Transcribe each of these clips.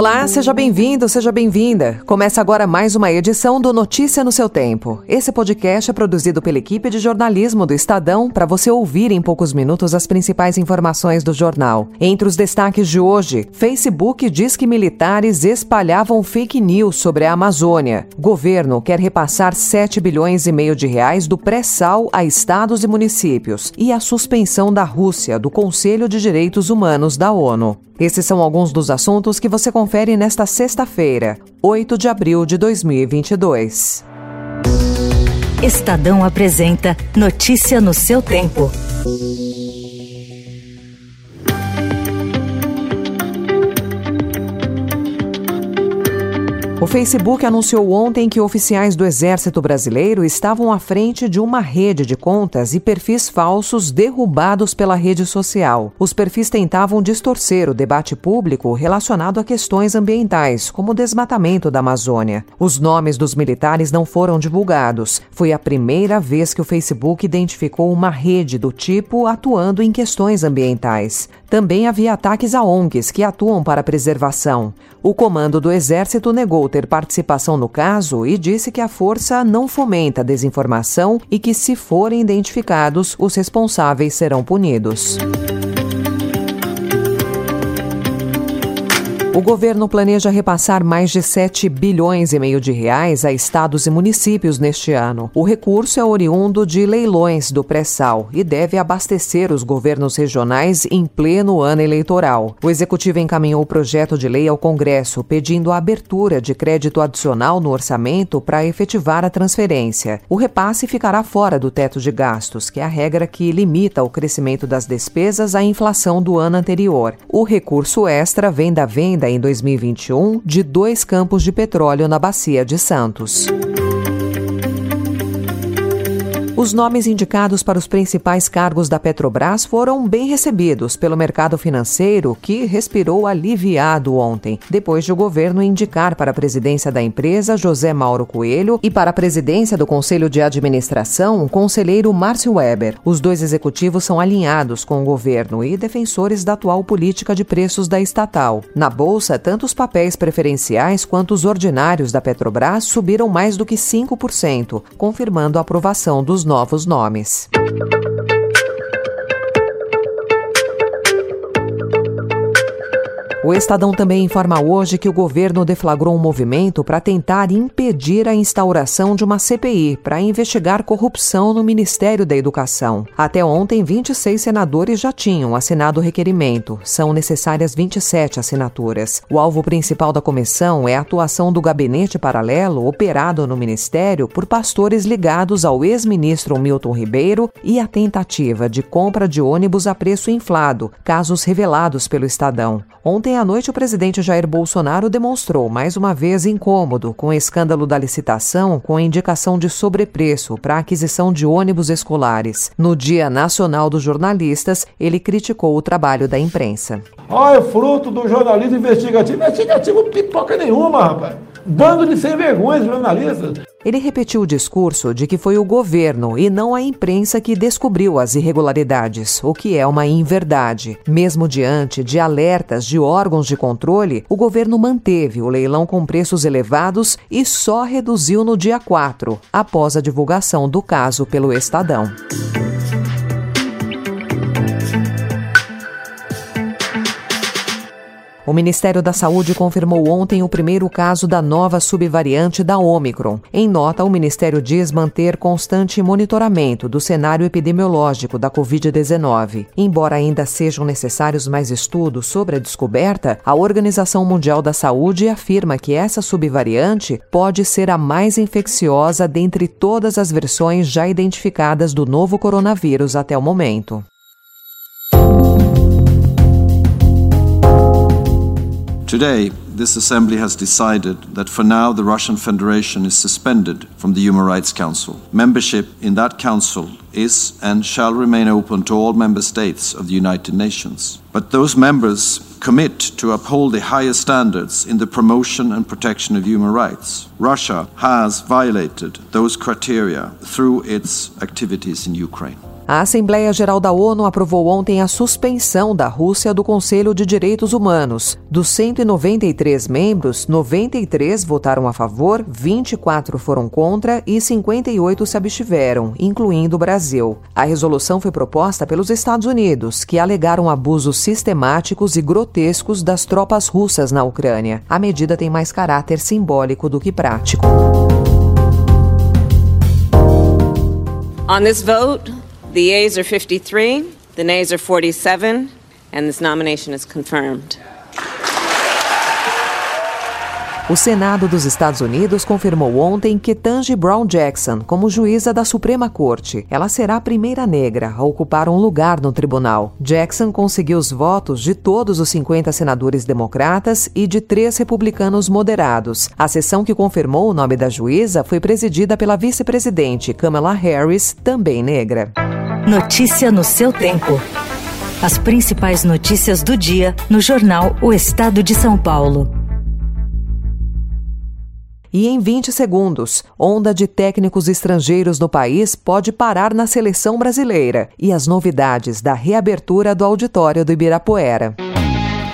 Olá, seja bem-vindo, seja bem-vinda. Começa agora mais uma edição do Notícia no seu Tempo. Esse podcast é produzido pela equipe de jornalismo do Estadão para você ouvir em poucos minutos as principais informações do jornal. Entre os destaques de hoje, Facebook diz que militares espalhavam fake news sobre a Amazônia. Governo quer repassar 7 bilhões e meio de reais do pré-sal a estados e municípios e a suspensão da Rússia do Conselho de Direitos Humanos da ONU. Esses são alguns dos assuntos que você confere nesta sexta-feira, 8 de abril de 2022. Estadão apresenta Notícia no seu tempo. O Facebook anunciou ontem que oficiais do Exército Brasileiro estavam à frente de uma rede de contas e perfis falsos derrubados pela rede social. Os perfis tentavam distorcer o debate público relacionado a questões ambientais, como o desmatamento da Amazônia. Os nomes dos militares não foram divulgados. Foi a primeira vez que o Facebook identificou uma rede do tipo atuando em questões ambientais. Também havia ataques a ONGs que atuam para a preservação. O comando do Exército negou ter participação no caso e disse que a força não fomenta desinformação e que, se forem identificados, os responsáveis serão punidos. O governo planeja repassar mais de 7 bilhões e meio de reais a estados e municípios neste ano. O recurso é oriundo de leilões do pré-sal e deve abastecer os governos regionais em pleno ano eleitoral. O executivo encaminhou o projeto de lei ao Congresso, pedindo a abertura de crédito adicional no orçamento para efetivar a transferência. O repasse ficará fora do teto de gastos, que é a regra que limita o crescimento das despesas à inflação do ano anterior. O recurso extra vem da venda em 2021 de dois campos de petróleo na Bacia de Santos. Os nomes indicados para os principais cargos da Petrobras foram bem recebidos pelo mercado financeiro, que respirou aliviado ontem, depois de o governo indicar para a presidência da empresa José Mauro Coelho e para a presidência do Conselho de Administração o conselheiro Márcio Weber. Os dois executivos são alinhados com o governo e defensores da atual política de preços da estatal. Na bolsa, tanto os papéis preferenciais quanto os ordinários da Petrobras subiram mais do que 5%, confirmando a aprovação dos novos nomes. O Estadão também informa hoje que o governo deflagrou um movimento para tentar impedir a instauração de uma CPI para investigar corrupção no Ministério da Educação. Até ontem, 26 senadores já tinham assinado o requerimento. São necessárias 27 assinaturas. O alvo principal da comissão é a atuação do gabinete paralelo operado no Ministério por pastores ligados ao ex-ministro Milton Ribeiro e a tentativa de compra de ônibus a preço inflado, casos revelados pelo Estadão. Ontem à noite, o presidente Jair Bolsonaro demonstrou mais uma vez incômodo com o escândalo da licitação com a indicação de sobrepreço para a aquisição de ônibus escolares. No Dia Nacional dos Jornalistas, ele criticou o trabalho da imprensa. Ah, é fruto do jornalismo investigativo. Investigativo pipoca nenhuma, rapaz. Bando de sem vergonhas jornalistas. Ele repetiu o discurso de que foi o governo e não a imprensa que descobriu as irregularidades, o que é uma inverdade. Mesmo diante de alertas de órgãos de controle, o governo manteve o leilão com preços elevados e só reduziu no dia 4, após a divulgação do caso pelo Estadão. O Ministério da Saúde confirmou ontem o primeiro caso da nova subvariante da Omicron. Em nota, o Ministério diz manter constante monitoramento do cenário epidemiológico da Covid-19. Embora ainda sejam necessários mais estudos sobre a descoberta, a Organização Mundial da Saúde afirma que essa subvariante pode ser a mais infecciosa dentre todas as versões já identificadas do novo coronavírus até o momento. Today, this assembly has decided that for now the Russian Federation is suspended from the Human Rights Council. Membership in that council is and shall remain open to all member states of the United Nations. But those members commit to uphold the highest standards in the promotion and protection of human rights. Russia has violated those criteria through its activities in Ukraine. A Assembleia Geral da ONU aprovou ontem a suspensão da Rússia do Conselho de Direitos Humanos. Dos 193 membros, 93 votaram a favor, 24 foram contra e 58 se abstiveram, incluindo o Brasil. A resolução foi proposta pelos Estados Unidos, que alegaram abusos sistemáticos e grotescos das tropas russas na Ucrânia. A medida tem mais caráter simbólico do que prático. On this vote, The yeas are 53, the nays are 47, and this nomination is confirmed. O Senado dos Estados Unidos confirmou ontem Ketanji Brown Jackson como juíza da Suprema Corte. Ela será a primeira negra a ocupar um lugar no tribunal. Jackson conseguiu os votos de todos os 50 senadores democratas e de três republicanos moderados. A sessão que confirmou o nome da juíza foi presidida pela vice-presidente Kamala Harris, também negra. Notícia no seu tempo. As principais notícias do dia no jornal O Estado de São Paulo. E em 20 segundos, onda de técnicos estrangeiros no país pode parar na seleção brasileira e as novidades da reabertura do auditório do Ibirapuera.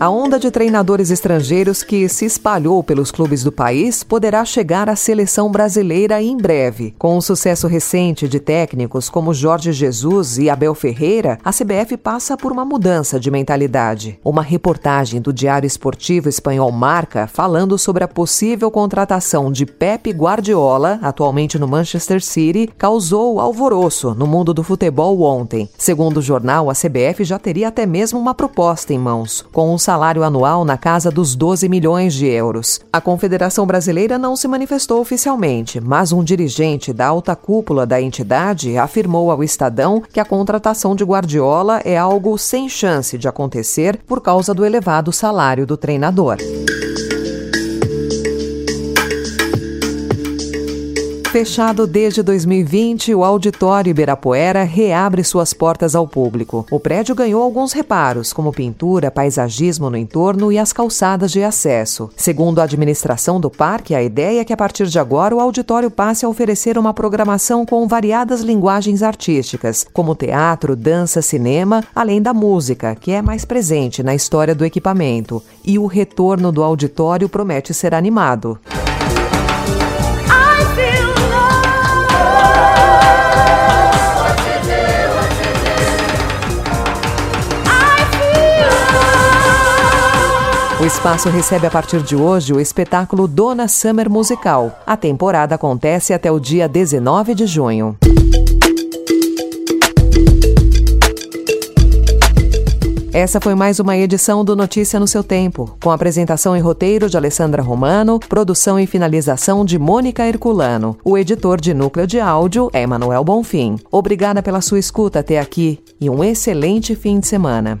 A onda de treinadores estrangeiros que se espalhou pelos clubes do país poderá chegar à seleção brasileira em breve. Com o sucesso recente de técnicos como Jorge Jesus e Abel Ferreira, a CBF passa por uma mudança de mentalidade. Uma reportagem do Diário Esportivo Espanhol Marca, falando sobre a possível contratação de Pep Guardiola, atualmente no Manchester City, causou alvoroço no mundo do futebol ontem. Segundo o jornal, a CBF já teria até mesmo uma proposta em mãos, com um salário anual na casa dos 12 milhões de euros. A Confederação Brasileira não se manifestou oficialmente, mas um dirigente da alta cúpula da entidade afirmou ao Estadão que a contratação de Guardiola é algo sem chance de acontecer por causa do elevado salário do treinador. Fechado desde 2020, o Auditório Ibirapuera reabre suas portas ao público. O prédio ganhou alguns reparos, como pintura, paisagismo no entorno e as calçadas de acesso. Segundo a administração do parque, a ideia é que a partir de agora o auditório passe a oferecer uma programação com variadas linguagens artísticas, como teatro, dança, cinema, além da música, que é mais presente na história do equipamento. E o retorno do auditório promete ser animado. O espaço recebe a partir de hoje o espetáculo Dona Summer Musical. A temporada acontece até o dia 19 de junho. Essa foi mais uma edição do Notícia no seu tempo, com apresentação e roteiro de Alessandra Romano, produção e finalização de Mônica Herculano. O editor de núcleo de áudio é Manuel Bonfim. Obrigada pela sua escuta até aqui e um excelente fim de semana.